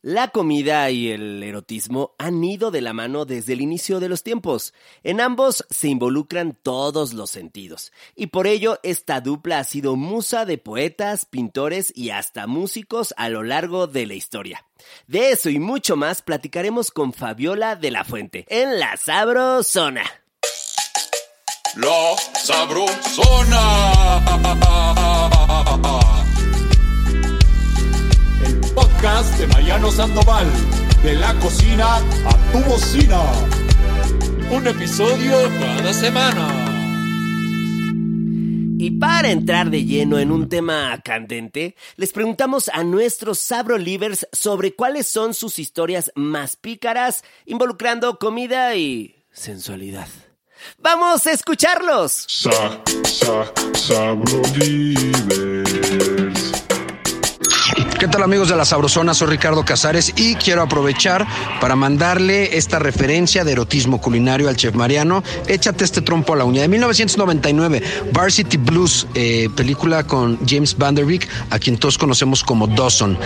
La comida y el erotismo han ido de la mano desde el inicio de los tiempos. En ambos se involucran todos los sentidos. Y por ello esta dupla ha sido musa de poetas, pintores y hasta músicos a lo largo de la historia. De eso y mucho más platicaremos con Fabiola de la Fuente en La Sabrosona. La Sabrosona. podcast de Mariano Sandoval. De la cocina a tu bocina. Un episodio cada semana. Y para entrar de lleno en un tema candente, les preguntamos a nuestros Sabrolivers sobre cuáles son sus historias más pícaras involucrando comida y sensualidad. ¡Vamos a escucharlos! Sa, sa, ¿Qué tal amigos de la Sabrosona? Soy Ricardo Casares y quiero aprovechar para mandarle esta referencia de erotismo culinario al chef Mariano. Échate este trompo a la uña. De 1999, Varsity Blues, eh, película con James Vanderbeek, a quien todos conocemos como Dawson.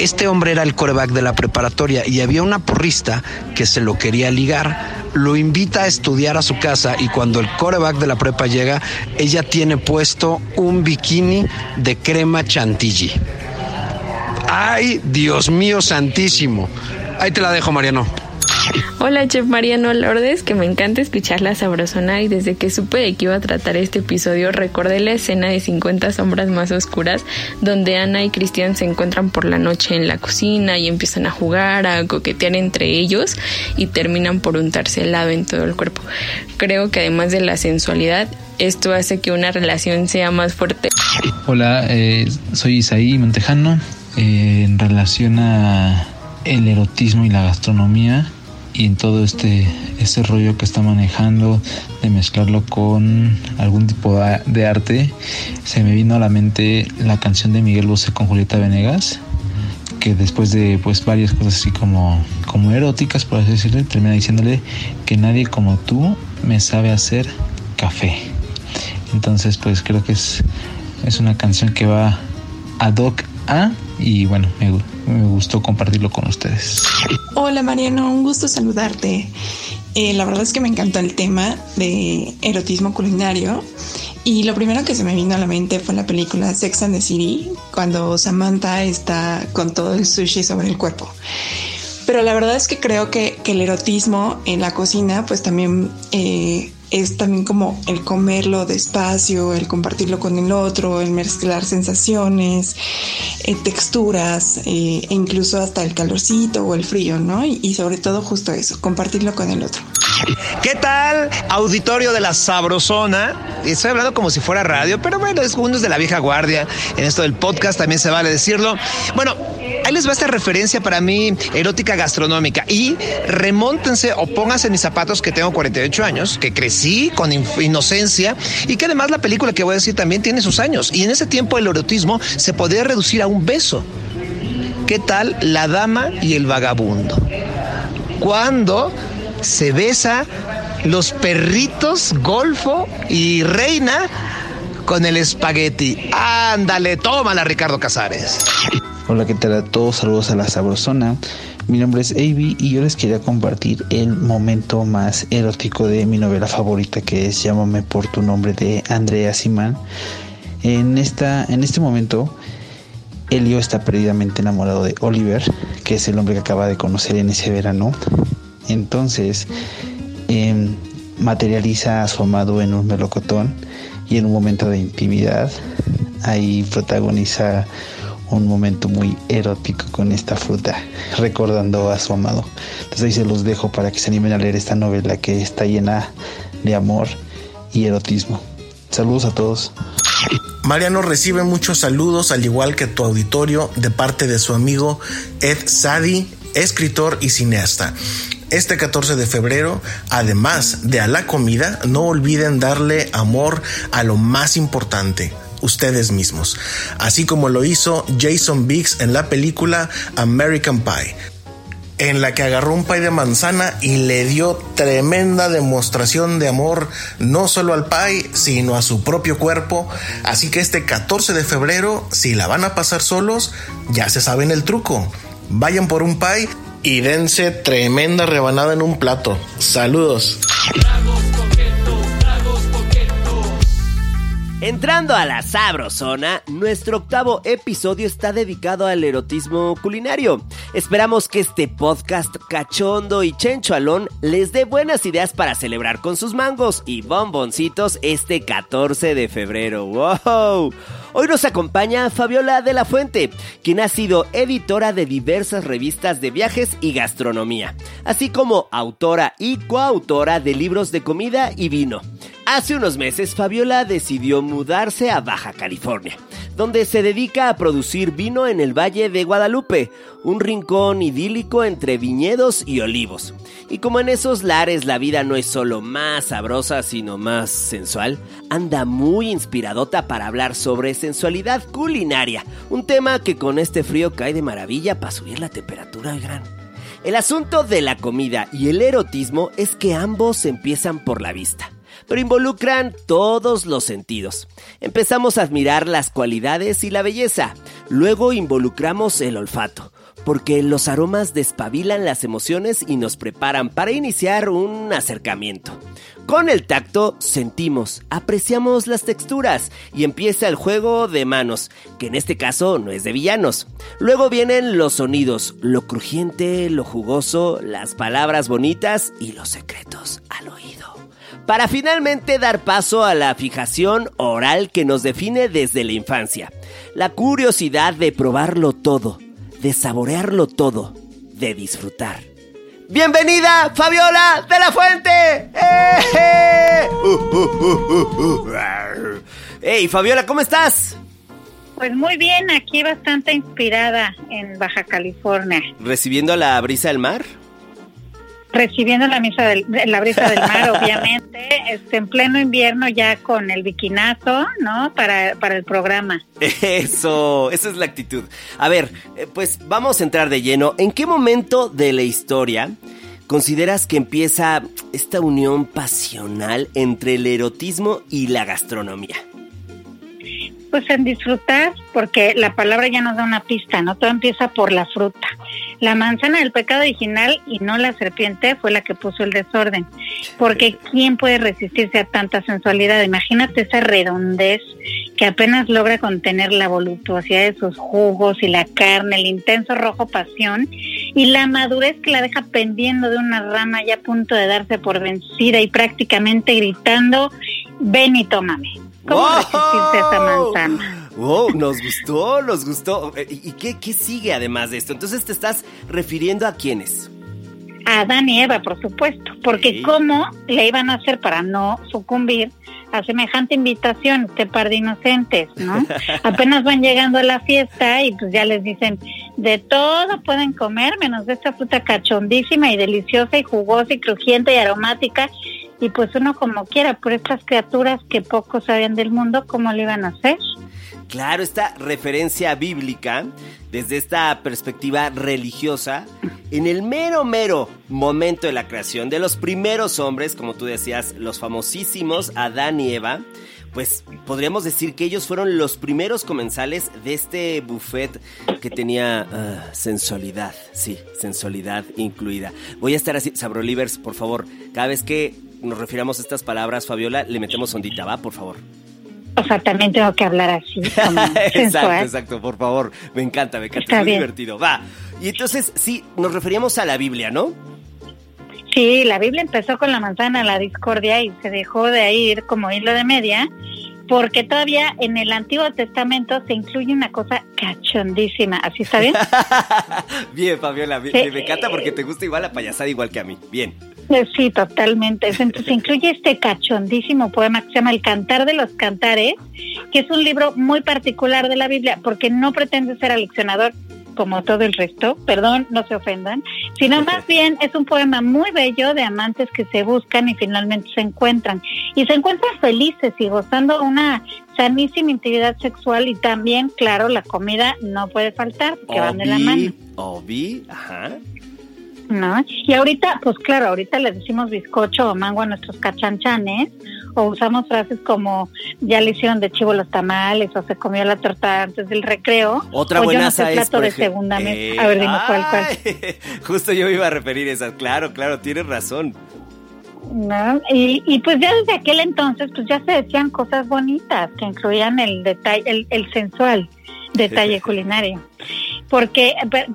Este hombre era el coreback de la preparatoria y había una porrista que se lo quería ligar. Lo invita a estudiar a su casa y cuando el coreback de la prepa llega, ella tiene puesto un bikini de crema chantilly. Ay, Dios mío santísimo. Ahí te la dejo, Mariano. Hola, Chef Mariano Lourdes, que me encanta escuchar la sabrosona y desde que supe de que iba a tratar este episodio recordé la escena de 50 sombras más oscuras donde Ana y Cristian se encuentran por la noche en la cocina y empiezan a jugar, a coquetear entre ellos y terminan por untarse helado en todo el cuerpo. Creo que además de la sensualidad, esto hace que una relación sea más fuerte. Hola, eh, soy Isaí Montejano, eh, en relación a el erotismo y la gastronomía y en todo este, este rollo que está manejando de mezclarlo con algún tipo de arte, se me vino a la mente la canción de Miguel Bosé con Julieta Venegas, que después de pues varias cosas así como, como eróticas, por así decirlo, termina diciéndole que nadie como tú me sabe hacer café. Entonces pues creo que es, es una canción que va ad hoc a y bueno, me, gustó compartirlo con ustedes. Hola Mariano, un gusto saludarte. Eh, la verdad es que me encantó el tema de erotismo culinario y lo primero que se me vino a la mente fue la película Sex and the City, cuando Samantha está con todo el sushi sobre el cuerpo. Pero la verdad es que creo que, el erotismo en la cocina pues también eh, es también como el comerlo despacio, el compartirlo con el otro, el mezclar sensaciones, eh, texturas, eh, e incluso hasta el calorcito o el frío, ¿no? Y, sobre todo justo eso, compartirlo con el otro. ¿Qué tal, auditorio de la Sabrosona? Estoy hablando como si fuera radio, pero bueno, es uno de la vieja guardia. En esto del podcast también se vale decirlo. Bueno, ahí les va esta referencia para mí erótica gastronómica. Y remóntense o pónganse mis zapatos que tengo 48 años, que crecí con inocencia y que además la película que voy a decir también tiene sus años. Y en ese tiempo el erotismo se podía reducir a un beso. ¿Qué tal la dama y el vagabundo? Cuando se besa los perritos Golfo y Reina con el espagueti. Ándale, tómala, Ricardo Casares. Hola, ¿qué tal a todos? Saludos a la Sabrosona. Mi nombre es Avi y yo les quería compartir el momento más erótico de mi novela favorita que es Llámame por tu nombre de Andrea Simán. En, esta, en este momento, Elio está perdidamente enamorado de Oliver, que es el hombre que acaba de conocer en ese verano. Entonces, em, materializa a su amado en un melocotón y en un momento de intimidad, ahí protagoniza un momento muy erótico con esta fruta, recordando a su amado. Entonces ahí se los dejo para que se animen a leer esta novela que está llena de amor y erotismo. Saludos a todos. Mariano recibe muchos saludos, al igual que tu auditorio, de parte de su amigo Ed Sadi, escritor y cineasta. Este 14 de febrero, además de a la comida, no olviden darle amor a lo más importante, ustedes mismos, así como lo hizo Jason Biggs en la película American Pie, en la que agarró un pie de manzana y le dio tremenda demostración de amor no solo al pie, sino a su propio cuerpo. Así que este 14 de febrero, si la van a pasar solos, ya se saben el truco Vayan por un pie y dense tremenda rebanada en un plato. Saludos. Entrando a la sabrosona, nuestro octavo episodio está dedicado al erotismo culinario. Esperamos que este podcast cachondo y chenchoalón les dé buenas ideas para celebrar con sus mangos y bomboncitos este 14 de febrero. ¡Wow! Hoy nos acompaña Fabiola de la Fuente, quien ha sido editora de diversas revistas de viajes y gastronomía, así como autora y coautora de libros de comida y vino. Hace unos meses Fabiola decidió mudarse a Baja California, donde se dedica a producir vino en el Valle de Guadalupe, un rincón idílico entre viñedos y olivos. Y como en esos lares la vida no es solo más sabrosa, sino más sensual, anda muy inspiradota para hablar sobre sensualidad culinaria, un tema que con este frío cae de maravilla para subir la temperatura, gran. El asunto de la comida y el erotismo es que ambos empiezan por la vista pero involucran todos los sentidos. Empezamos a admirar las cualidades y la belleza, luego involucramos el olfato, porque los aromas despabilan las emociones y nos preparan para iniciar un acercamiento. Con el tacto sentimos, apreciamos las texturas y empieza el juego de manos, que en este caso no es de villanos. Luego vienen los sonidos, lo crujiente, lo jugoso, las palabras bonitas y los secretos al oído para finalmente dar paso a la fijación oral que nos define desde la infancia. La curiosidad de probarlo todo, de saborearlo todo, de disfrutar. Bienvenida, Fabiola de la Fuente. hey, Fabiola, ¿cómo estás? Pues muy bien, aquí bastante inspirada en Baja California. ¿Recibiendo la brisa del mar? Recibiendo la misa del, la brisa del mar, obviamente, este, en pleno invierno ya con el biquinazo, ¿no? Para, para el programa. Eso, esa es la actitud. A ver, eh, pues vamos a entrar de lleno. ¿En qué momento de la historia consideras que empieza esta unión pasional entre el erotismo y la gastronomía? Pues en disfrutar, porque la palabra ya nos da una pista, ¿no? Todo empieza por la fruta. La manzana del pecado original y no la serpiente fue la que puso el desorden. Porque ¿quién puede resistirse a tanta sensualidad? Imagínate esa redondez que apenas logra contener la voluptuosidad de sus jugos y la carne, el intenso rojo pasión y la madurez que la deja pendiendo de una rama ya a punto de darse por vencida y prácticamente gritando, ven y tómame. ¿Cómo resistirse a esa manzana? Wow, nos gustó, nos gustó. Eh, ¿Y qué, qué sigue además de esto? Entonces te estás refiriendo a quiénes? A Adán y Eva, por supuesto, porque cómo le iban a hacer para no sucumbir a semejante invitación, este par de inocentes, ¿no? Apenas van llegando a la fiesta y pues ya les dicen, de todo pueden comer, menos de esta fruta cachondísima y deliciosa y jugosa y crujiente y aromática y pues uno como quiera, por estas criaturas que pocos sabían del mundo, ¿cómo lo iban a hacer? Claro, esta referencia bíblica, desde esta perspectiva religiosa, en el mero, mero momento de la creación de los primeros hombres, como tú decías, los famosísimos Adán y Eva, pues podríamos decir que ellos fueron los primeros comensales de este buffet que tenía ah, sensualidad, sí, sensualidad incluida. Voy a estar así, Sabrolivers, por favor, cada vez que nos refiramos a estas palabras, Fabiola, le metemos ondita, ¿va? Por favor. O sea, también tengo que hablar así. exacto, exacto, por favor. Me encanta, me encanta. es muy divertido. Va. Y entonces, sí, nos referíamos a la Biblia, ¿no? Sí, la Biblia empezó con la manzana, la discordia, y se dejó de ir como hilo de media, porque todavía en el Antiguo Testamento se incluye una cosa cachondísima. ¿Así está bien? bien, Fabiola, me encanta porque te gusta igual la payasada igual que a mí. Bien. Sí, totalmente. Entonces incluye este cachondísimo poema que se llama El Cantar de los Cantares, que es un libro muy particular de la Biblia, porque no pretende ser aleccionador como todo el resto, perdón, no se ofendan, sino más bien es un poema muy bello de amantes que se buscan y finalmente se encuentran. Y se encuentran felices y gozando una sanísima intimidad sexual y también, claro, la comida no puede faltar, porque van de la mano. Obi, ajá. ¿no? Y ahorita, pues claro, ahorita les decimos bizcocho o mango a nuestros cachanchanes, o usamos frases como ya le hicieron de chivo los tamales, o se comió la torta antes del recreo. Otra o buena yo no plato de segunda mesa. a ver, dime cuál, cuál. Justo yo me iba a referir a esa. Claro, claro, tienes razón. ¿No? Y, y pues ya desde aquel entonces, pues ya se decían cosas bonitas que incluían el detalle, el, el sensual detalle culinario. Porque,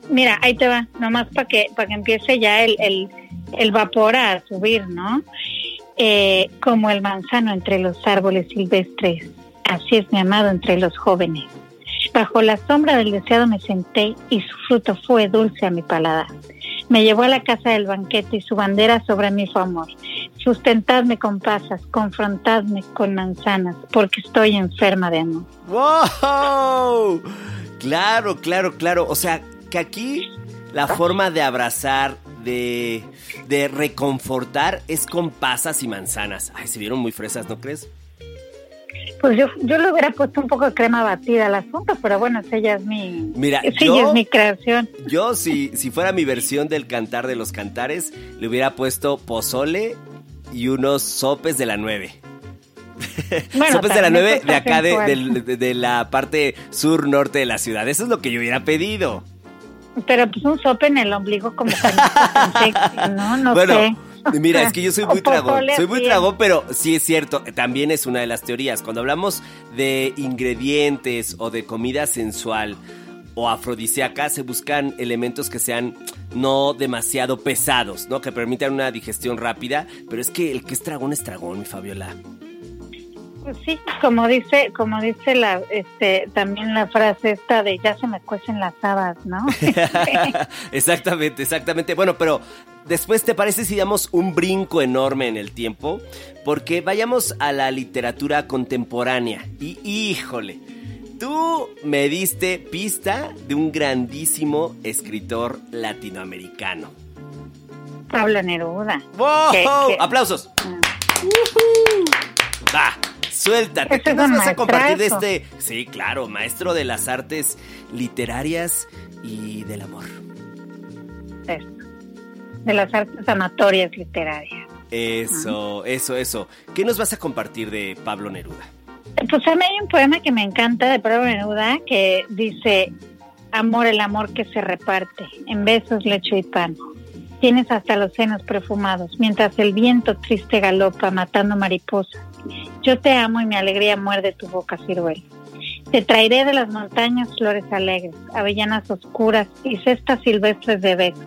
mira, ahí te va, nomás para que, para que empiece ya el, el, el vapor a subir, ¿no? Eh, como el manzano entre los árboles silvestres, así es mi amado entre los jóvenes. Bajo la sombra del deseado me senté y su fruto fue dulce a mi paladar. Me llevó a la casa del banquete y su bandera sobre mí fue amor. Sustentadme con pasas, confrontadme con manzanas, porque estoy enferma de amor. ¡Wow! Claro, claro, claro. O sea, que aquí la forma de abrazar, de, de reconfortar, es con pasas y manzanas. Ay, se vieron muy fresas, ¿no crees? Pues yo, yo le hubiera puesto un poco de crema batida al asunto, pero bueno, ella es mi, Mira, yo, es mi creación. Yo, si, si fuera mi versión del cantar de los cantares, le hubiera puesto pozole y unos sopes de la nueve. sopes de la nueve de acá de, de, la parte sur-norte de la ciudad. Eso es lo que yo hubiera pedido. Pero pues un sope en el ombligo como ¿no? No bueno, sé. Mira, es que yo soy muy tragón, soy muy tragón, pero sí es cierto, también es una de las teorías. Cuando hablamos de ingredientes o de comida sensual o afrodisíaca, se buscan elementos que sean no demasiado pesados, ¿no? Que permitan una digestión rápida, pero es que el que es dragón es dragón, mi Fabiola. Pues sí, como dice, como dice la, este, también la frase esta de ya se me cuecen las habas, ¿no? exactamente, exactamente. Bueno, pero después te parece si damos un brinco enorme en el tiempo, porque vayamos a la literatura contemporánea. Y híjole, tú me diste pista de un grandísimo escritor latinoamericano. Pablo Neruda. ¡Wow! ¡Aplausos! Ah. Va. Suéltate, ¿qué nos vas a compartir de este? Sí, claro, maestro de las artes literarias y del amor. De las artes amatorias literarias. Eso, eso, eso. ¿Qué nos vas a compartir de Pablo Neruda? Pues a mí hay un poema que me encanta de Pablo Neruda que dice, amor, el amor que se reparte, en besos, lecho y pan. Tienes hasta los senos perfumados, mientras el viento triste galopa matando mariposas yo te amo y mi alegría muerde tu boca, ciruela. Te traeré de las montañas flores alegres, avellanas oscuras y cestas silvestres de besos.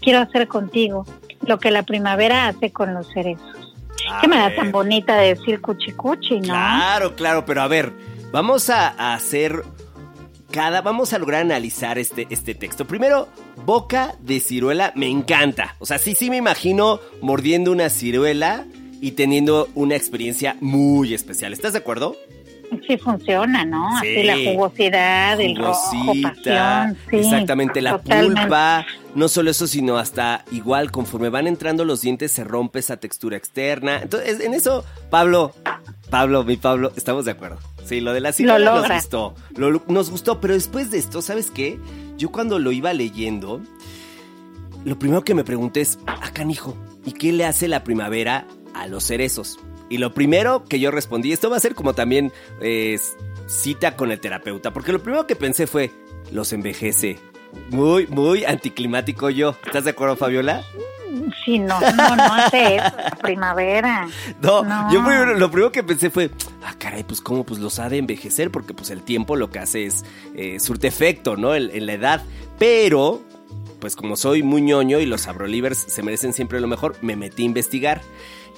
Quiero hacer contigo lo que la primavera hace con los cerezos. Qué manera tan bonita de decir cuchi cuchi, ¿no? Claro, claro, pero a ver, vamos a, hacer cada, vamos a lograr analizar este, este texto. Primero, boca de ciruela me encanta. O sea, sí, sí me imagino mordiendo una ciruela y teniendo una experiencia muy especial. ¿Estás de acuerdo? Sí funciona, ¿no? Así la jugosidad, el rojo, pasión, exactamente, la pulpa, no solo eso, sino hasta igual conforme van entrando los dientes se rompe esa textura externa. Entonces, en eso, Pablo, Pablo, mi Pablo, estamos de acuerdo. Sí, lo de la ciruela nos gustó. nos gustó, pero después de esto, ¿sabes qué? Yo cuando lo iba leyendo, lo primero que me pregunté es, acá, ah, hijo, ¿y qué le hace la primavera a los cerezos. Y lo primero que yo respondí, esto va a ser como también eh, cita con el terapeuta, porque lo primero que pensé fue, los envejece. Muy, muy anticlimático yo. ¿Estás de acuerdo, Fabiola? Sí, no, no, no hace eso, primavera. No, yo lo primero que pensé fue, ah, caray, pues cómo pues los ha de envejecer, porque pues el tiempo lo que hace es eh, surte efecto, ¿no? En, la edad. Pero, pues como soy muy ñoño y los abrolivers se merecen siempre lo mejor, me metí a investigar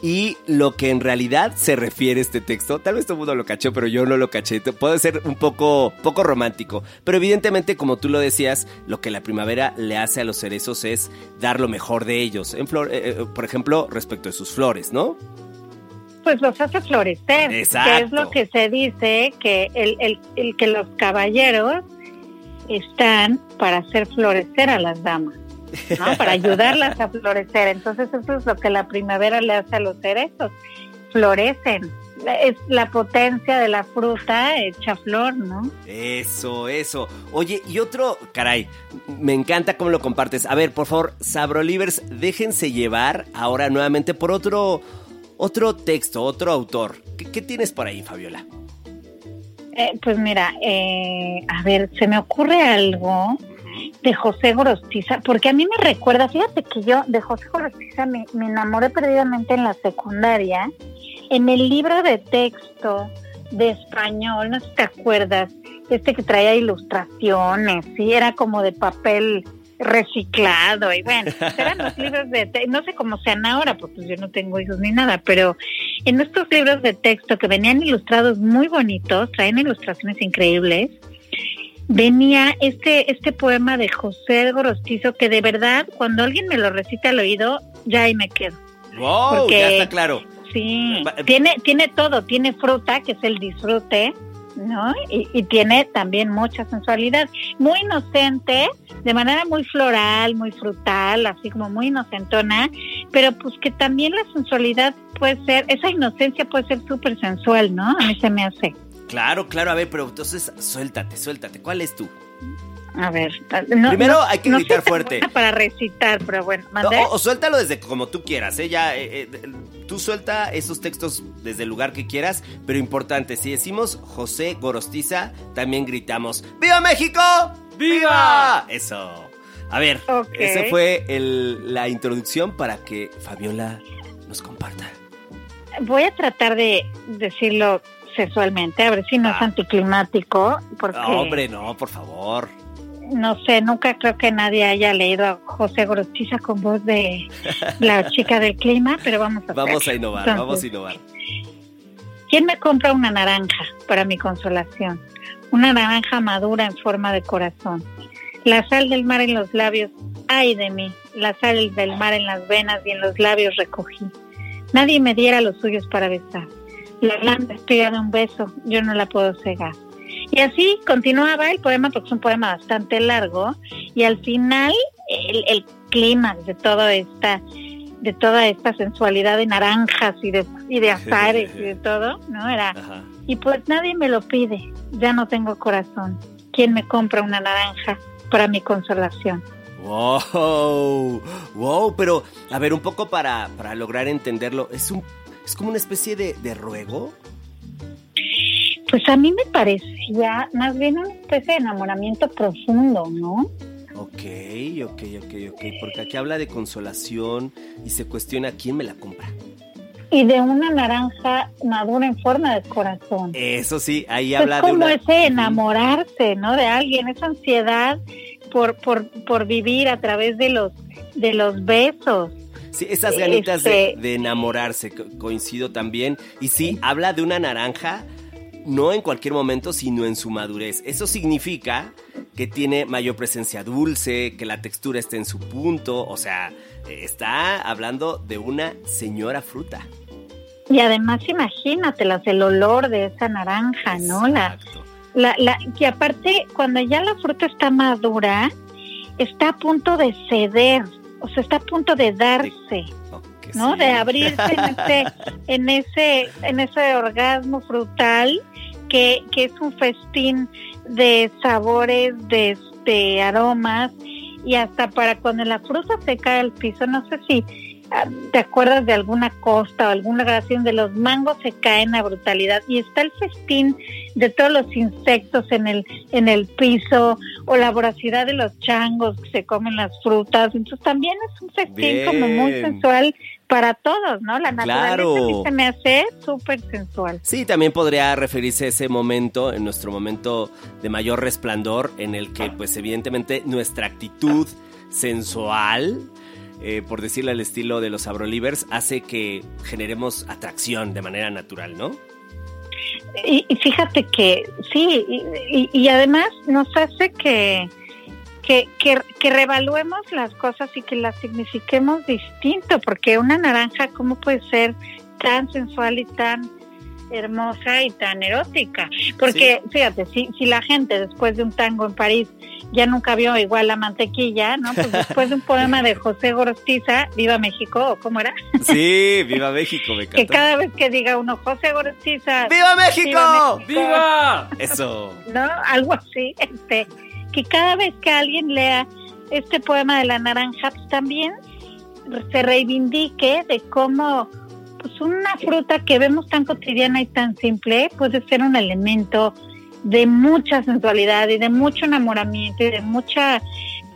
y lo que en realidad se refiere este texto. Tal vez todo el mundo lo cachó, pero yo no lo caché. Puede ser un poco, poco romántico. Pero evidentemente, como tú lo decías, lo que la primavera le hace a los cerezos es dar lo mejor de ellos. En flor, eh, eh, por ejemplo, respecto de sus flores, ¿no? Pues los hace florecer. Exacto. Que es lo que se dice, que, el, el que los caballeros están para hacer florecer a las damas. ¿No? Para ayudarlas a florecer. Entonces eso es lo que la primavera le hace a los cerezos. Florecen, es la potencia de la fruta hecha flor, ¿no? Eso, eso. Oye, y otro, caray, me encanta cómo lo compartes. A ver, por favor, Sabrolivers, déjense llevar ahora nuevamente por otro, otro texto, otro autor. ¿Qué, tienes por ahí, Fabiola? Eh, pues mira, eh, a ver, se me ocurre algo de José Gorostiza, porque a mí me recuerda, fíjate que yo de José Gorostiza me, me enamoré perdidamente en la secundaria en el libro de texto de español, no sé si te acuerdas, este que traía ilustraciones, sí, era como de papel reciclado y bueno, eran los libros de no sé cómo sean ahora porque yo no tengo hijos ni nada, pero en estos libros de texto que venían ilustrados muy bonitos, traen ilustraciones increíbles, venía este este poema de José Gorostizo que de verdad cuando alguien me lo recita al oído ya ahí me quedo. Wow, ya está claro. Sí, tiene, tiene todo, tiene fruta, que es el disfrute, ¿no? Y, tiene también mucha sensualidad. Muy inocente, de manera muy floral, muy frutal, así como muy inocentona, pero pues que también la sensualidad puede ser, esa inocencia puede ser súper sensual, ¿no? A mí se me hace. Claro, claro, a ver, pero entonces suéltate, suéltate. ¿Cuál es tú? A ver, primero hay que gritar fuerte. Para recitar, pero bueno, o, suéltalo desde como tú quieras, ¿eh? Ya, eh, eh, tú suelta esos textos desde el lugar que quieras, pero importante, si decimos José Gorostiza, también gritamos ¡Viva México! ¡Viva! Eso. A ver, esa fue la introducción para que Fabiola nos comparta. Voy a tratar de decirlo sexualmente, a ver si no es ah. anticlimático. Porque... No, hombre, no, por favor no sé, nunca creo que nadie haya leído a José Gorostiza con voz de la chica del clima, pero vamos a Vamos a innovar, vamos a innovar. ¿Quién me compra una naranja para mi consolación? Una naranja madura en forma de corazón. La sal del mar en los labios, ay de mí, la sal del mar en las venas y en los labios recogí. Nadie me diera los suyos para besar. La gran espiga de un beso, yo no la puedo cegar. Y así continuaba el poema, porque es un poema bastante largo, y al final el, el clímax de toda esta de toda esta sensualidad de naranjas y de, y de azares y de todo, ¿no? Era, y pues nadie me lo pide, ya no tengo corazón. ¿Quién me compra una naranja para mi consolación? Wow, wow, pero a ver, un poco para, para lograr entenderlo, es un es como una especie de, de ruego. Pues a mí me parecía más bien una especie de enamoramiento profundo, ¿no? Ok, ok, ok, ok, porque aquí habla de consolación y se cuestiona quién me la compra. Y de una naranja madura en forma de corazón. Eso sí, ahí habla de una... ese enamorarse, ¿no? De alguien, esa ansiedad por, por, por vivir a través de los, de los besos. Sí, esas ganitas de, este de enamorarse, coincido también. Y sí, habla de una naranja no en cualquier momento, sino en su madurez. Eso significa que tiene mayor presencia dulce, que la textura está en su punto, o sea, está hablando de una señora fruta. Y además imagínatelas, el olor de esa naranja, ¿no? La, la, la, que aparte, cuando ya la fruta está madura, está a punto de ceder, o sea, está a punto de darse. ¿no? De abrirse en ese, en ese, en ese orgasmo frutal que, que es un festín de sabores, de, de aromas y hasta para cuando la fruta se cae al piso, no sé si te acuerdas de alguna costa o alguna grabación de los mangos se caen a brutalidad y está el festín de todos los insectos en el en el piso o la voracidad de los changos que se comen las frutas entonces también es un festín como muy sensual para todos, ¿no? La naturaleza se me hace súper sensual. Sí, también podría referirse a ese momento, en nuestro momento de mayor resplandor, en el que, pues, evidentemente, nuestra actitud sensual, eh, por decirlo al estilo de los Abrolivers, hace que generemos atracción de manera natural, ¿no? Y, fíjate que sí, y además nos hace que que, que, revaluemos las cosas y que las signifiquemos distinto, porque una naranja, ¿cómo puede ser tan sensual y tan hermosa y tan erótica. Porque, fíjate, si, si la gente después de un tango en París ya nunca vio igual la mantequilla, ¿no? Pues después de un poema de José Gorostiza, Viva México, ¿o cómo era? Sí, Viva México, me encanta. Que cada vez que diga uno José Gorostiza... ¡Viva México! ¡Viva! Eso. ¿No? Algo así, este, que cada vez que alguien lea este poema de la naranja, pues también se reivindique de cómo pues una fruta que vemos tan cotidiana y tan simple puede ser un elemento de mucha sensualidad y de mucho enamoramiento y de mucha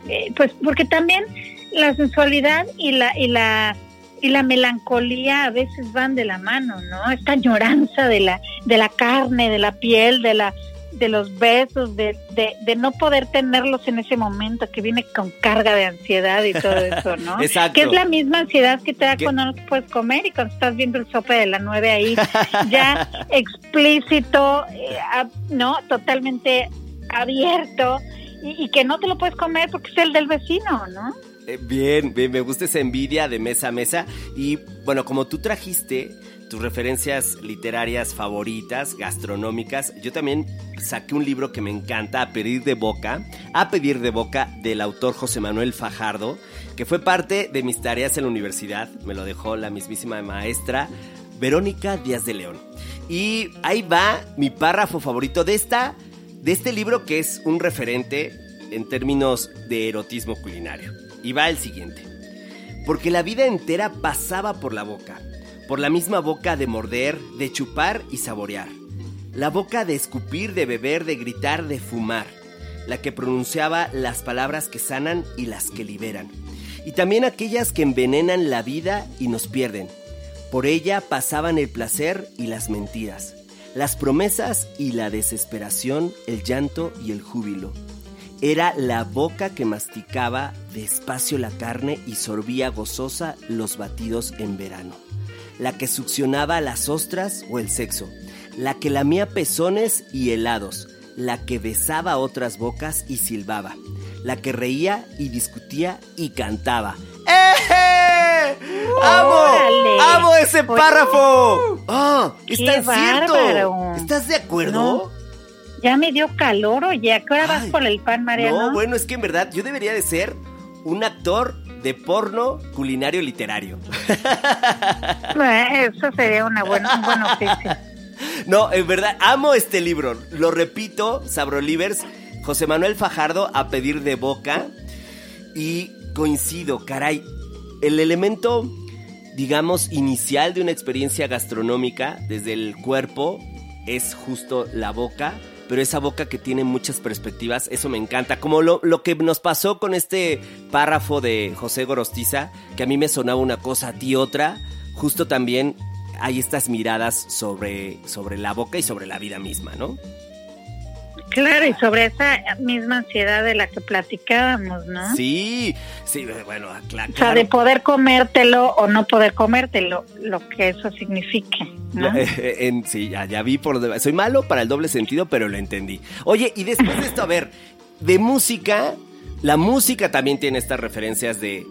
eh, pues porque también la sensualidad y la y la y la melancolía a veces van de la mano, ¿no? Esta añoranza de la de la carne, de la piel, de la de los besos, de, de, no poder tenerlos en ese momento, que viene con carga de ansiedad y todo eso, ¿no? Exacto. Que es la misma ansiedad que te da cuando no te puedes comer y cuando estás viendo el sope de la nueve ahí, ya explícito, eh, ¿no? Totalmente abierto y, y que no te lo puedes comer porque es el del vecino, ¿no? Eh, bien, bien, me gusta esa envidia de mesa a mesa. Y bueno, como tú trajiste tus referencias literarias favoritas, gastronómicas, yo también saqué un libro que me encanta, A Pedir de Boca, A Pedir de Boca, del autor José Manuel Fajardo, que fue parte de mis tareas en la universidad, me lo dejó la mismísima maestra Verónica Díaz de León. Y ahí va mi párrafo favorito de, esta, de este libro que es un referente en términos de erotismo culinario. Y va el siguiente. Porque la vida entera pasaba por la boca por la misma boca de morder, de chupar y saborear, la boca de escupir, de beber, de gritar, de fumar, la que pronunciaba las palabras que sanan y las que liberan, y también aquellas que envenenan la vida y nos pierden. Por ella pasaban el placer y las mentiras, las promesas y la desesperación, el llanto y el júbilo. Era la boca que masticaba despacio la carne y sorbía gozosa los batidos en verano la que succionaba las ostras o el sexo, la que lamía pezones y helados, la que besaba otras bocas y silbaba, la que reía y discutía y cantaba. ¡Eh! ¡Amo! ¡Amo ese párrafo! ¡Oh! ¡Está cierto! ¿Estás de acuerdo? Ya me dio calor, oye. ¿A qué hora vas por el pan, Mariano? No, bueno, es que en verdad yo debería de ser un actor de porno culinario literario. Eso sería una buena, un buen oficio. No, en verdad, amo este libro. Lo repito, Sabrolivers, José Manuel Fajardo a pedir de boca. Y coincido, caray. El elemento, digamos, inicial de una experiencia gastronómica desde el cuerpo es justo la boca pero esa boca que tiene muchas perspectivas, eso me encanta. Como lo, que nos pasó con este párrafo de José Gorostiza, que a mí me sonaba una cosa, a ti otra, justo también hay estas miradas sobre, sobre la boca y sobre la vida misma, ¿no? Claro, y sobre esa misma ansiedad de la que platicábamos, ¿no? Sí, sí, bueno, claro. O sea, de poder comértelo o no poder comértelo, lo que eso signifique, ¿no? En, sí, ya, ya vi por... Soy malo para el doble sentido, pero lo entendí. Oye, y después de esto, a ver, de música, la música también tiene estas referencias de,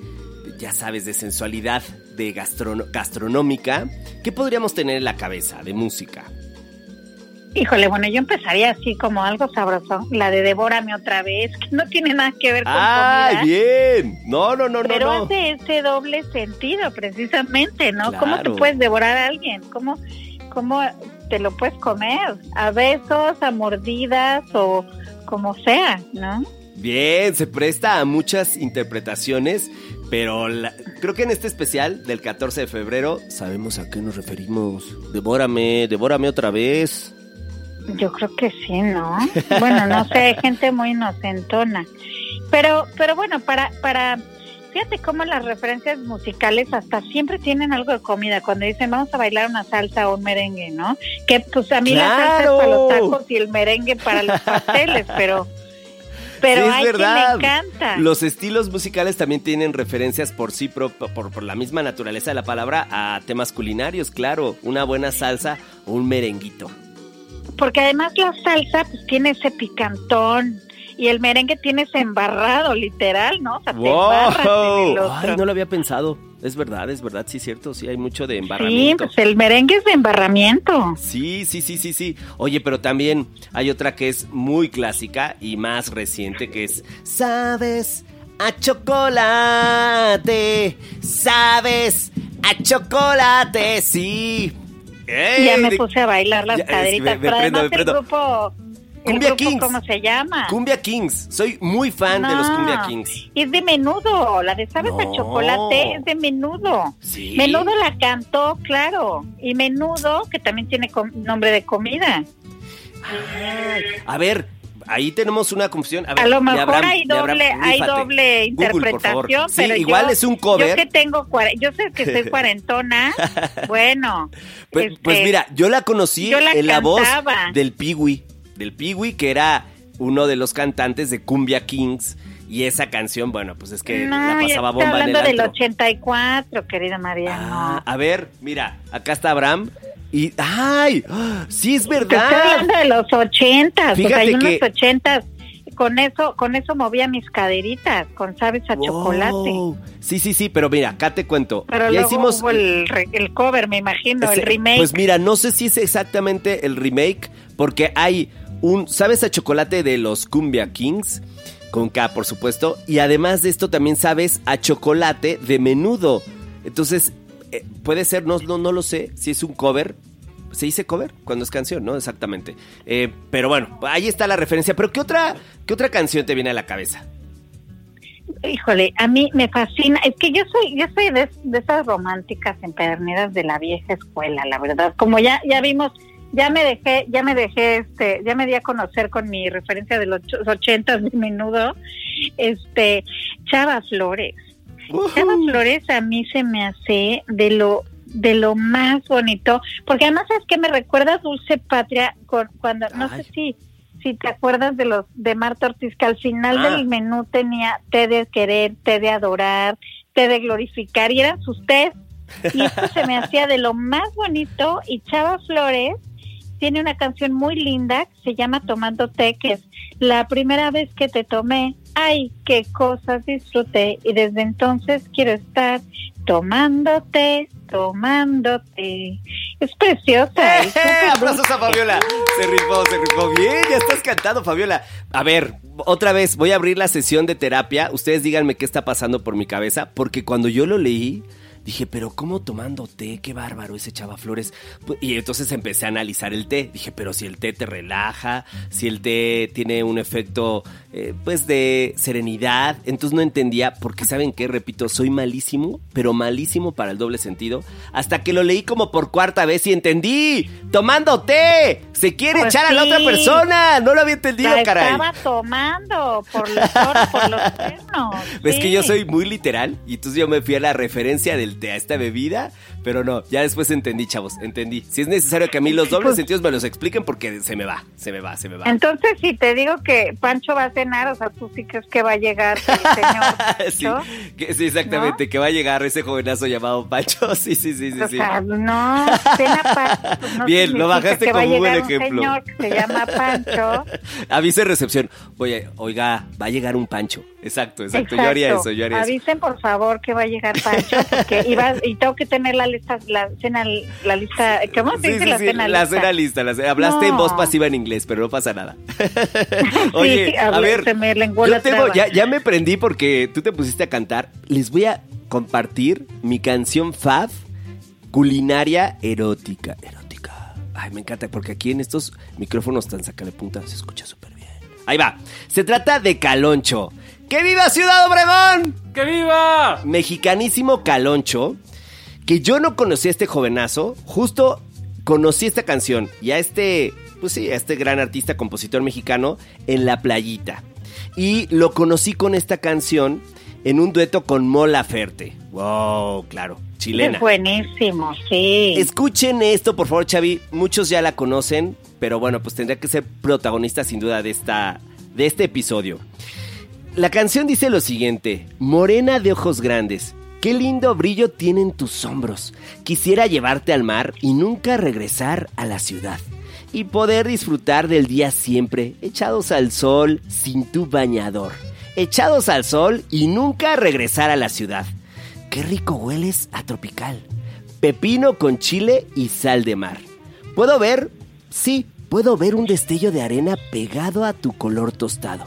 ya sabes, de sensualidad, de gastronómica. ¿Qué podríamos tener en la cabeza de música? Híjole, bueno, yo empezaría así como algo sabroso, la de Devórame otra vez, que no tiene nada que ver con ¡Ay, bien! No, no, no, Pero no. hace ese doble sentido, precisamente, ¿no? ¿Cómo te puedes devorar a alguien? ¿Cómo, ¿Cómo te lo puedes comer? ¿A besos, a mordidas o como sea, no? Bien, se presta a muchas interpretaciones, pero creo que en este especial del 14 de febrero sabemos a qué nos referimos. Devórame, devórame otra vez. Yo creo que sí, ¿no? Bueno, no sé, hay gente muy inocentona. Pero, pero bueno, para, para, fíjate cómo las referencias musicales hasta siempre tienen algo de comida. Cuando dicen vamos a bailar una salsa o un merengue, ¿no? Que pues a mí la salsa es para los tacos y el merengue para los pasteles, pero pero hay verdad. me encanta. Los estilos musicales también tienen referencias por sí, por, por, la misma naturaleza de la palabra, a temas culinarios, claro. Una buena salsa o un merenguito porque además la salsa pues tiene ese picantón Y el merengue tienes embarrado, literal, ¿no? O sea, te ¡Wow! embarras en el otro. Ay, no lo había pensado. Es verdad, es verdad, sí cierto, sí hay mucho de Sí, embarramiento. pues el merengue es de embarramiento. Sí, sí, sí, sí, sí. Oye, pero también hay otra que es muy clásica y más reciente que es Sabes a chocolate, sabes a chocolate, sí. Ya me puse a bailar las Ya, es que caderitas. me- me pero prendo, además el grupo, Cumbia grupo, Kings. ¿cómo se llama? Cumbia Kings, soy muy fan de los Cumbia Kings. Es de menudo, la de Sabes No. a Chocolate es de menudo. Sí. Menudo la cantó, claro. Y menudo, que también tiene nombre de comida. Ay, a ver, ahí tenemos una confusión. A, ver, A lo mejor Abraham, hay Abraham, doble, hay doble Google, interpretación, Sí, pero igual yo, es un cover. Yo que tengo, yo sé que soy cuarentona, bueno. Pues, este, pues mira, yo la conocí yo la en la voz del Piwi, del Piwi que era uno de los cantantes de Cumbia Kings y esa canción, bueno, pues es que no, la pasaba estoy bomba en el hablando del antro. 84, querida María. Ah, a ver, mira, acá está Abraham y ¡ay! Sí es Te estoy verdad. hablando de los 80, o sea, Fíjate hay unos que- 80 con eso, con eso movía mis caderitas, con sabes a chocolate. Wow. Sí, sí, sí, pero mira, acá te cuento. Pero ya luego hicimos hubo el, cover, me imagino, el remake. Pues mira, no sé si es exactamente el remake, porque hay un, ¿sabes a chocolate de los Cumbia Kings? Con K, por supuesto. Y además de esto también sabes a chocolate de menudo. Entonces, eh, puede ser, no, no, no lo sé, si es un cover. ¿Se dice cover? Cuando es canción, ¿no? Exactamente. Eh, pero bueno, ahí está la referencia. Pero ¿qué otra, ¿qué otra canción te viene a la cabeza? Híjole, a mí me fascina, es que yo soy, yo soy de, esas románticas empedernidas de la vieja escuela, la verdad. Como ya, ya vimos, ya me dejé, ya me dejé, este, ya me di a conocer con mi referencia de los ochentas de menudo, este, Chava Flores. Chava Flores a mí se me hace de lo de lo más bonito, porque además es que me recuerda Dulce Patria con, cuando no sé si si te acuerdas de los de Marta Ortiz que al final Ah. del menú tenía té de querer, té de adorar, té de glorificar y eran sus tés. Y esto se me hacía de lo más bonito y Chava Flores tiene una canción muy linda que se llama Tomando té, que es la primera vez que te tomé, ay, qué cosas disfruté y desde entonces quiero estar tomándote, tomándote. Es preciosa. ¡Eh! ¡Aplausos a Fabiola! Se rifó, se rifó. Bien, ya estás cantando, Fabiola. A ver, otra vez, voy a abrir la sesión de terapia. Ustedes díganme qué está pasando por mi cabeza, porque cuando yo lo leí, dije, pero ¿cómo tomando té? Qué bárbaro ese Chava Flores. Y entonces empecé a analizar el té. Dije, pero si el té te relaja, si el té tiene un efecto, eh, pues, de serenidad. Entonces no entendía, porque ¿saben qué? Repito, soy malísimo, pero malísimo para el doble sentido. Hasta que lo leí como por cuarta vez y entendí. ¡Tomando té! Se quiere Pues echar a la otra persona. No lo había entendido, La caray. estaba tomando por los, por los sí. que yo soy muy literal y entonces yo me fui a la referencia del té a esta bebida, pero no, ya después entendí, chavos, entendí. Si es necesario que a mí los dobles Pues- sentidos me los expliquen porque se me va, se me va, se me va. Entonces, si te digo que Pancho va a cenar, o sea, tú sí crees que va a llegar el señor sí, que- sí, exactamente, que va a llegar ese jovenazo llamado Pancho. Sí, sí, sí, sí, O sí. sea, no, cena Pancho. pues no Bien, lo bajaste como un buen ejemplo. señor que se llama Pancho. Avise recepción. Oye, oiga, va a llegar un Pancho. Exacto, exacto. Yo haría eso, yo haría eso. Avisen por favor que va a llegar Pancho porque iba y tengo que tener la lista, la cena, la lista, ¿cómo se Sí, dice sí, la sí, cena la lista? cena lista. la cena- Hablaste en voz pasiva en inglés, pero no pasa nada. Oye, Sí, a hablé, ver, me yo tengo, ya, ya me prendí porque tú te pusiste a cantar. Les voy a compartir mi canción Fab culinaria erótica. Erótica. Ay, me encanta porque aquí en estos micrófonos tan saca de punta se escucha súper bien. Ahí va. Se trata de Caloncho. ¡Que viva Ciudad Obregón! ¡Que viva! mexicanísimo Caloncho, que yo no conocí a este jovenazo, justo conocí esta canción y a este, pues sí, a este gran artista, compositor mexicano en La Playita. Y lo conocí con esta canción en un dueto con Mola Ferte. Wow, claro, chilena. Es buenísimo, sí. Escuchen esto, por favor, Xavi. Muchos ya la conocen, pero bueno, pues tendría que ser protagonista sin duda de, esta, de este episodio. La canción dice lo siguiente, morena de ojos grandes, qué lindo brillo tienen tus hombros. Quisiera llevarte al mar y nunca regresar a la ciudad. y poder disfrutar del día siempre, echados al sol sin tu bañador, echados al sol y nunca regresar a la ciudad. Qué rico hueles a tropical. Pepino con chile y sal de mar. ¿Puedo ver? Sí, puedo ver un destello de arena pegado a tu color tostado,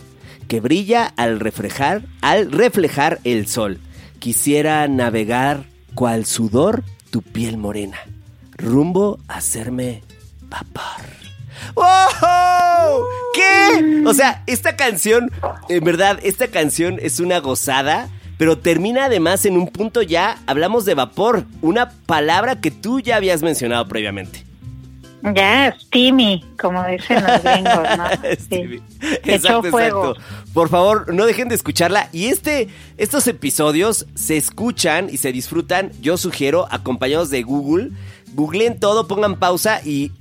que brilla al reflejar, al reflejar el sol. Quisiera navegar cual sudor tu piel morena, rumbo a hacerme vapor. ¡Wow! ¿Qué? O sea, esta canción, en verdad, esta canción es una gozada, pero termina además en un punto ya, hablamos de vapor, una palabra que tú ya habías mencionado previamente. Ya, steamy, como dicen los gringos, ¿no? Steamy. Exacto, exacto. Por favor, no dejen de escucharla. Y este, estos episodios se escuchan y se disfrutan, yo sugiero, acompañados de Google. Googleen todo, pongan pausa y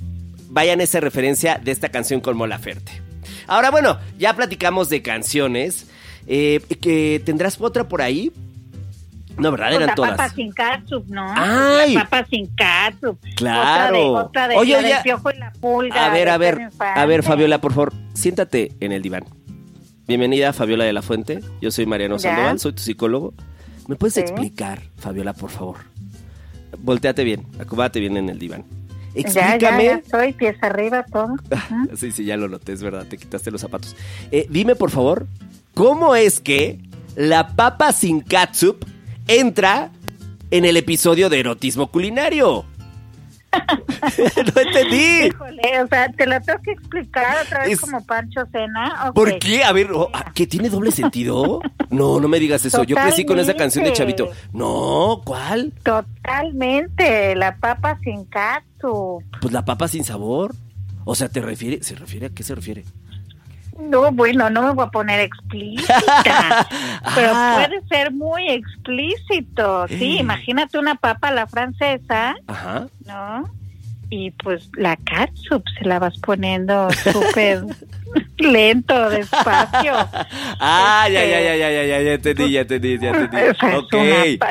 vayan a esa referencia de esta canción con Mola Ferte. Ahora, bueno, ya platicamos de canciones. Eh, que ¿Tendrás otra por ahí? No, ¿verdad? Pues Eran la todas. papa sin catsup, ¿no? ¡Ay! La papa sin catsup. Claro. Otra de, otra de, Oye, la oye, del piojo y la pulga. A ver, a ver, a ver, Fabiola, por favor, siéntate en el diván. Bienvenida, Fabiola de la Fuente. Yo soy Mariano Ya. Sandoval, soy tu psicólogo. ¿Me puedes Sí. explicar, Fabiola, por favor? Volteate bien, acomódate bien en el diván. Ya, Explícame. ya, ya estoy, pies arriba, todo. Sí, sí, ya lo noté, es verdad, te quitaste los zapatos. Eh, dime, por favor, ¿cómo es que la papa sin catsup entra en el episodio de erotismo culinario? no entendí. Híjole, o sea, te lo tengo que explicar otra vez Es- como Pancho Cena. ¿Por qué? A ver, oh, ah, ¿que tiene doble sentido? No, no me digas eso. Yo crecí con esa canción de Chavito. No, ¿cuál? Totalmente, la papa sin catsup. Pues la papa sin sabor. O sea, ¿te refiere? ¿Se refiere a qué se refiere? No, bueno, no me voy a poner explícita, pero Ah. puede ser muy explícito. Sí, Eh. imagínate una papa a la francesa, Ajá. ¿no? Y pues la catsup se la vas poniendo súper lento, despacio. Ah, ya, Este- ya, ya, ya, ya, ya, ya entendí, ya entendí, ya entendí. O sea, es Ok.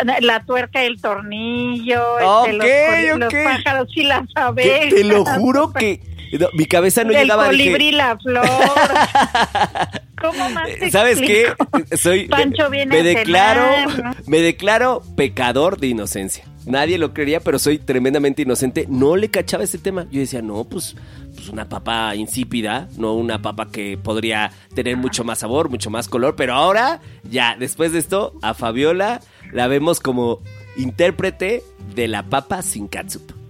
una la tuerca y el tornillo, este, los, Ok, coli- los pájaros y las abejas. te lo juro que no, mi cabeza no el llegaba. dije, colibrí, la flor. ¿Cómo más te ¿Sabes qué? explico? Soy Pancho me, viene me a declaro cenar, ¿no? me declaro pecador de inocencia. Nadie lo creería, pero soy tremendamente inocente. No le cachaba ese tema. Yo decía, "No, pues pues una papa insípida, no una papa que podría tener mucho más sabor, mucho más color, pero ahora ya después de esto a Fabiola la vemos como intérprete de la papa sin catsup.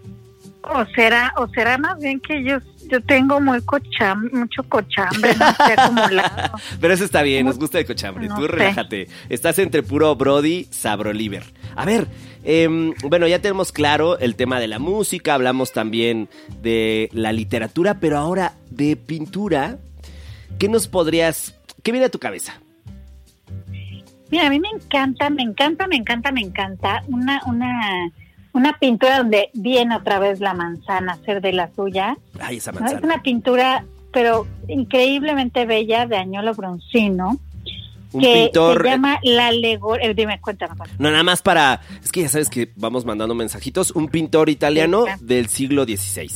O será, o será más bien que yo, yo tengo muy cocham, mucho cochambre, no sé, acumulado. Pero eso está bien, nos gusta el cochambre. No Tú sé. relájate. Estás entre puro Brody, Sabroliver. A ver, em, bueno, ya tenemos claro el tema de la música, hablamos también de la literatura, pero ahora de pintura, ¿qué nos podrías... ¿Qué viene a tu cabeza? Mira, a mí me encanta, me encanta, me encanta, me encanta una, una, una pintura donde viene otra vez la manzana, ser de la suya. Ay, esa ¿no? Es manzana. una pintura, pero increíblemente bella de Añolo Broncino, Un que pintor... se llama La Alegoría. Dime, cuéntame. cuéntame. No, nada más para... Es que ya sabes que vamos mandando mensajitos. Un pintor italiano Sí, del siglo XVI.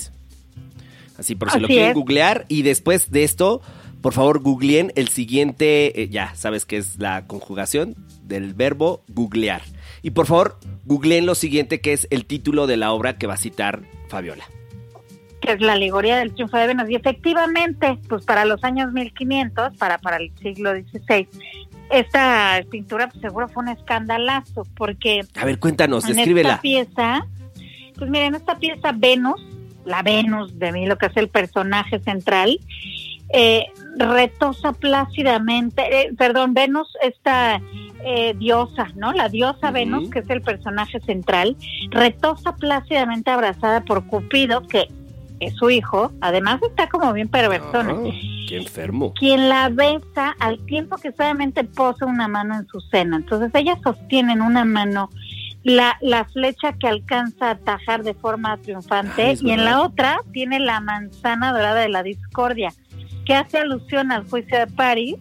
Así por si lo quieren es. googlear. Y después de esto, por favor, googleen el siguiente... eh, ya sabes que es la conjugación del verbo googlear. Y por favor, googleen lo siguiente que es el título de la obra que va a citar Fabiola. que es la alegoría del triunfo de Venus. Y efectivamente, pues para los años 1500, para, para el siglo XVI, esta pintura pues, seguro fue un escandalazo, porque A ver, cuéntanos, en descríbela. esta pieza, pues miren, esta pieza Venus, la Venus de mí, lo que es el personaje central, eh, retosa plácidamente, eh, perdón, Venus, esta eh, diosa, ¿no? La diosa. Venus, que es el personaje central, retosa plácidamente abrazada por Cupido, que es su hijo, además está como bien perversona. Qué enfermo. Quien la besa al tiempo que solamente posa una mano en su seno. Entonces ella sostiene en una mano la, la flecha que alcanza a atajar de forma triunfante y en la otra tiene la manzana dorada de la discordia, que hace alusión al juicio de París,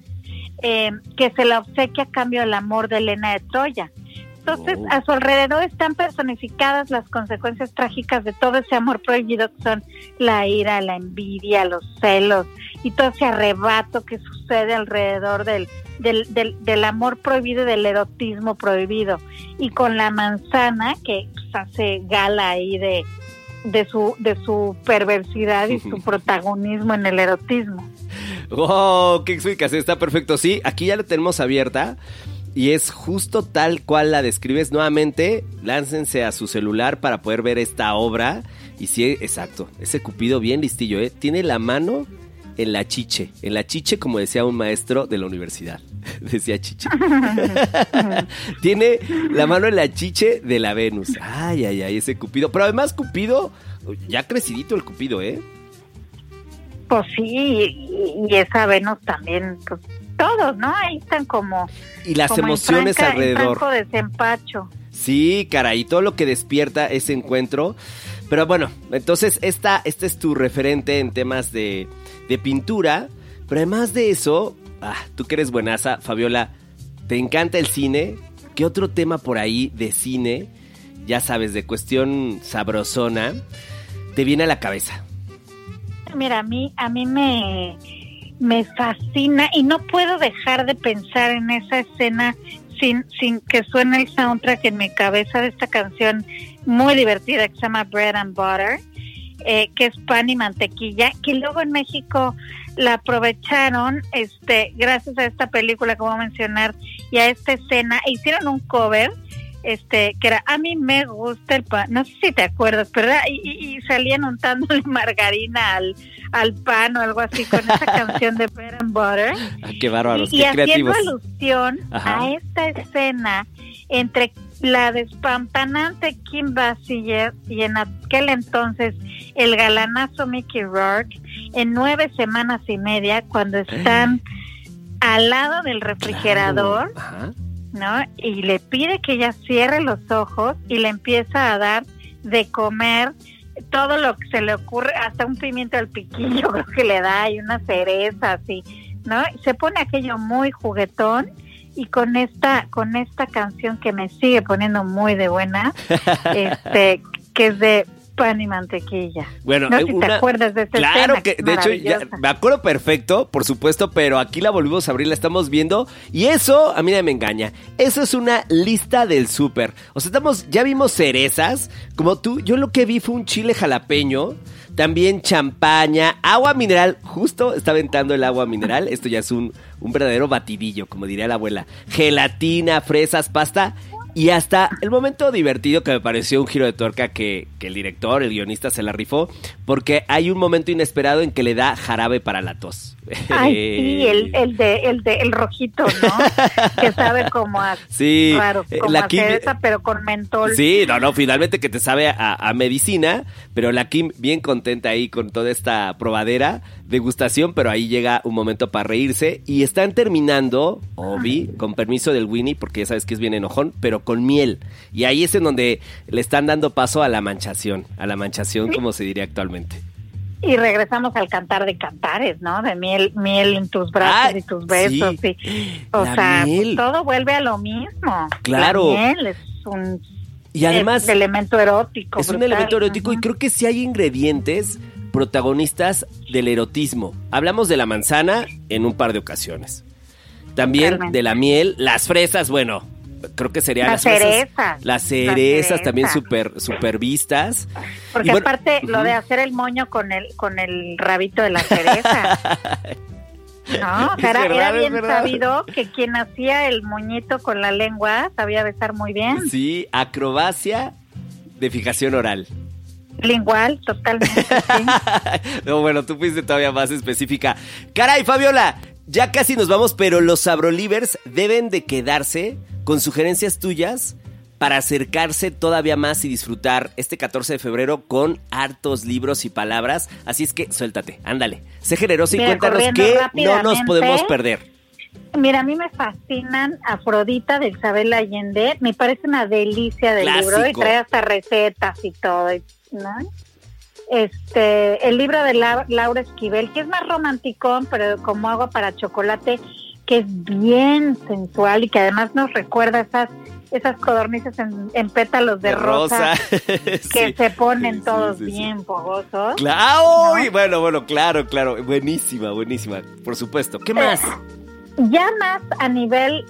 eh, que se la obsequia a cambio del amor de Elena de Troya. entonces a su alrededor están personificadas las consecuencias trágicas de todo ese amor prohibido que son la ira, la envidia, los celos y todo ese arrebato que sucede alrededor del, del, del, del amor prohibido y del erotismo prohibido. Y con la manzana que pues, hace gala ahí de, de su, de su perversidad y su protagonismo en el erotismo. ¡Wow! ¡Qué explicación! Está perfecto. Sí, aquí ya la tenemos abierta. Y es justo tal cual la describes. Nuevamente, láncense a su celular para poder ver esta obra. Y sí, exacto. Ese Cupido bien listillo, ¿eh? Tiene la mano en la chiche. En la chiche, como decía un maestro de la universidad. decía chiche. Tiene la mano en la chiche de la Venus. Ay, ay, ay, ese Cupido. Pero además, Cupido, ya crecidito el Cupido, ¿eh? Pues sí, y, y esa Venus también, pues todos, ¿no? Ahí están como... Y las como en emociones franca- alrededor. desempacho. Sí, caray, todo lo que despierta ese encuentro. Pero bueno, entonces esta, este es tu referente en temas de, de pintura. Pero además de eso, ah, tú que eres buenaza, Fabiola, ¿te encanta el cine? ¿Qué otro tema por ahí de cine, ya sabes, de cuestión sabrosona, te viene a la cabeza? Mira, a mí, a mí me, me fascina y no puedo dejar de pensar en esa escena sin, sin que suene el soundtrack en mi cabeza de esta canción muy divertida que se llama Bread and Butter, eh, que es pan y mantequilla, que luego en México la aprovecharon, este, gracias a esta película que voy a mencionar y a esta escena, e hicieron un cover este que era a mí me gusta el pan no sé si te acuerdas pero era- y, y- y salían untándole margarina al, al pan o algo así con esa canción de bread and butter Ah, qué bárbaros, y, y qué haciendo creativos. alusión Ajá. a esta escena entre la despampanante Kim Basinger y en aquel entonces el galanazo Mickey Rourke en nueve semanas y media cuando están al lado del refrigerador. ¿no? Y le pide que ella cierre los ojos y le empieza a dar de comer todo lo que se le ocurre, hasta un pimiento al piquillo creo que le da y una cereza así, ¿no? Y se pone aquello muy juguetón y con esta con esta canción que me sigue poniendo muy de buena, este que es de pan y mantequilla. Bueno, no eh, sé si te acuerdas de esta Claro escena, que, de hecho, ya- me acuerdo perfecto, por supuesto, pero aquí la volvimos a abrir, la estamos viendo. Y eso, a mí no me engaña. Eso es una lista del súper. O sea, estamos, ya vimos cerezas, como tú. Yo lo que vi fue un chile jalapeño. También champaña, agua mineral. Justo está aventando el agua mineral. Esto ya es un, un verdadero batidillo, como diría la abuela. Gelatina, fresas, pasta. Y hasta el momento divertido que me pareció un giro de tuerca que, que el director, el guionista se la rifó, porque hay un momento inesperado en que le da jarabe para la tos. Ay, sí, el, el de el de el rojito, ¿no? que sabe como a Sí, raro, eh, como la a Kim- cereza, pero con mentol. Sí, no, no, finalmente que te sabe a, a medicina, pero la Kim bien contenta ahí con toda esta probadera, degustación, pero ahí llega un momento para reírse y están terminando, Obi, con permiso del Winnie, porque ya sabes que es bien enojón, pero con miel. Y ahí es en donde le están dando paso a la manchación, a la manchación como se diría actualmente. Y regresamos al cantar de cantares, ¿no? De miel, miel en tus brazos Ah, y tus besos. sí. y- o La sea, pues, todo vuelve a lo mismo. Claro. La miel es un Y además es elemento erótico. es un elemento erótico y creo que sí hay ingredientes protagonistas del erotismo. Hablamos de la manzana en un par de ocasiones. También de la miel, las fresas, bueno, creo que serían Las fresas. cerezas. Las cerezas también súper super vistas. Porque bueno, aparte lo de hacer el moño con el con el rabito de la cereza. No, o sea, Es era, verdad, era bien sabido que quien hacía el moñito con la lengua sabía besar muy bien. Sí, acrobacia de fijación oral. Lingual, totalmente. sí. no, bueno, tú fuiste todavía más específica. Caray, Fabiola, ya casi nos vamos, pero los Sabrolivers deben de quedarse con sugerencias tuyas para acercarse todavía más y disfrutar este 14 de febrero con hartos libros y palabras. Así es que suéltate, ándale. Sé generoso y Mira, cuéntanos que no nos podemos perder. Mira, a mí me fascinan Afrodita de Isabel Allende. Me parece una delicia del Clásico. libro y trae hasta recetas y todo, ¿no? Este, el libro de La- Laura Esquivel, que es más romanticón, pero como agua para chocolate, que es bien sensual y que además nos recuerda esas esas codornices en, en pétalos de, De rosa. rosa, que Sí. se ponen Sí, todos sí, bien fogosos. Claro, bueno, bueno, claro, claro. Buenísima, buenísima. Por supuesto. ¿Qué más? Ya más a nivel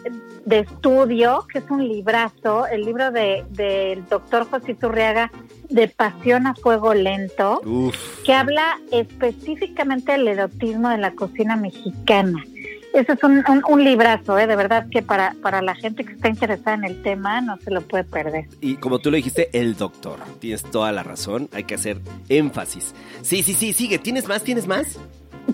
de estudio, que es un librazo, el libro de del doctor José Turriaga de Pasión a Fuego Lento, Uf. que habla específicamente del erotismo de la cocina mexicana. Ese es un, un, un librazo, ¿eh? de verdad que para, para la gente que está interesada en el tema no se lo puede perder. Y como tú lo dijiste, el doctor. Tienes toda la razón. Hay que hacer énfasis. Sí, sí, sí, sigue. ¿Tienes más? ¿Tienes más?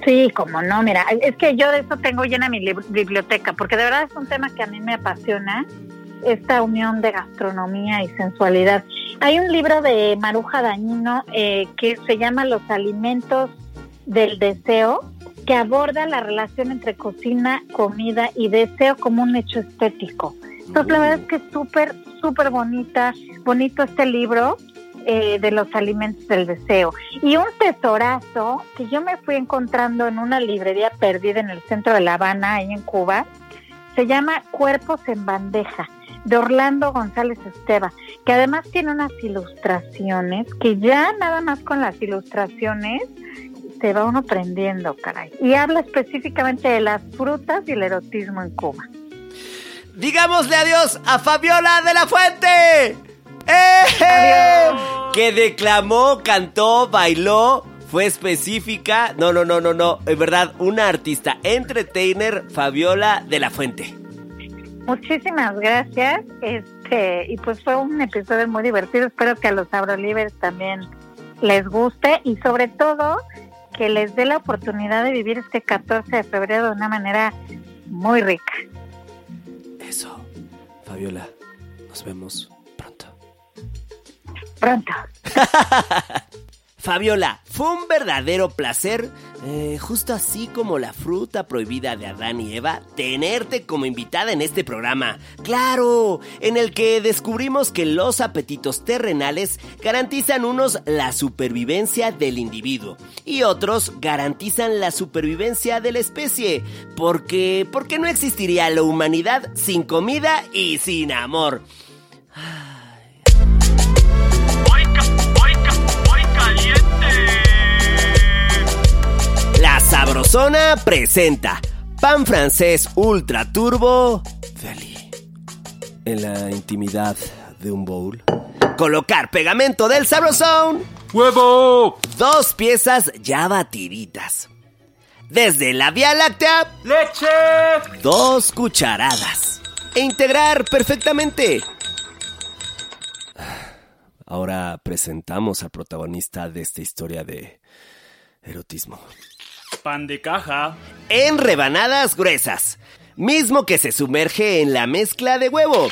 Sí, como no, mira, es que yo de eso tengo llena mi biblioteca, porque de verdad es un tema que a mí me apasiona, esta unión de gastronomía y sensualidad. Hay un libro de Maruja Dañino eh, que se llama Los alimentos del deseo, que aborda la relación entre cocina, comida y deseo como un hecho estético. Entonces, la verdad es que es súper, súper bonita, bonito este libro eh, de los alimentos del deseo. Y un tesorazo que yo me fui encontrando en una librería perdida en el centro de La Habana, ahí en Cuba, se llama Cuerpos en Bandeja, de Orlando González Esteva, que además tiene unas ilustraciones que ya nada más con las ilustraciones se va uno prendiendo, caray. Y habla específicamente de las frutas y el erotismo en Cuba. Digámosle adiós a Fabiola de la Fuente. ¡Eh! Que declamó, cantó, bailó, fue específica. No, no, no, no, no. En verdad, una artista entertainer, Fabiola de la Fuente. Muchísimas gracias. Este, y pues fue un episodio muy divertido. Espero que a los Abrolivers también les guste y sobre todo que les dé la oportunidad de vivir este 14 de febrero de una manera muy rica. Eso. Fabiola, nos vemos. Pronto. Fabiola, fue un verdadero placer, eh, justo así como la fruta prohibida de Adán y Eva, tenerte como invitada en este programa. Claro, en el que descubrimos que los apetitos terrenales garantizan unos la supervivencia del individuo y otros garantizan la supervivencia de la especie. Porque, porque no existiría la humanidad sin comida y sin amor. Sabrosona presenta Pan francés ultra turbo Deli. En la intimidad de un bowl. Colocar pegamento del Sabrosón. ¡Huevo! Dos piezas ya batiditas. Desde la Vía Láctea, ¡Leche! dos cucharadas. E integrar perfectamente. Ahora presentamos al protagonista de esta historia de erotismo. Pan de caja. en rebanadas gruesas, mismo que se sumerge en la mezcla de huevo.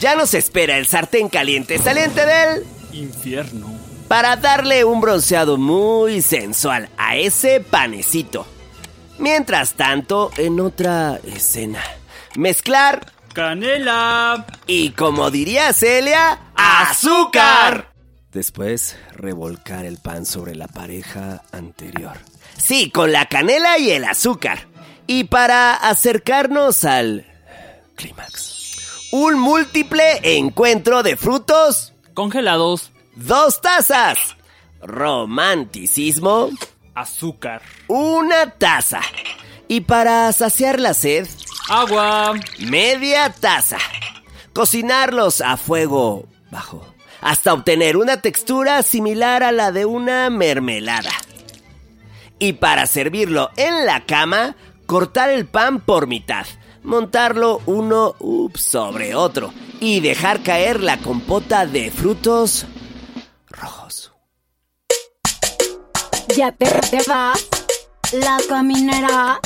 Ya nos espera el sartén caliente saliente del Infierno. para darle un bronceado muy sensual a ese panecito. Mientras tanto, en otra escena, mezclar Canela. y, como diría Celia, azúcar. Después, revolcar el pan sobre la pareja anterior. Sí, con la canela y el azúcar. Y para acercarnos al clímax, un múltiple encuentro de frutos, Congelados. dos tazas. Romanticismo, Azúcar. una taza. Y para saciar la sed, Agua. media taza. Cocinarlos a fuego bajo hasta obtener una textura similar a la de una mermelada. Y para servirlo en la cama, cortar el pan por mitad, montarlo uno sobre otro y dejar caer la compota de frutos rojos. Ya te, te vas, la caminera.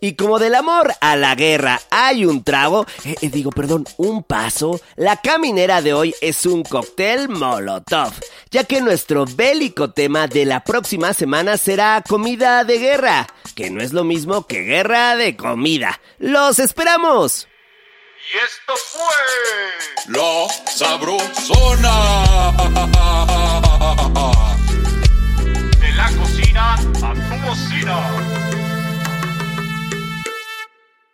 Y como del amor a la guerra hay un trago, eh, eh, digo, perdón, un paso, la caminera de hoy es un cóctel molotov, ya que nuestro bélico tema de la próxima semana será comida de guerra, que no es lo mismo que guerra de comida. ¡Los esperamos! Y esto fue. La Sabrosona. De la cocina a tu bocina.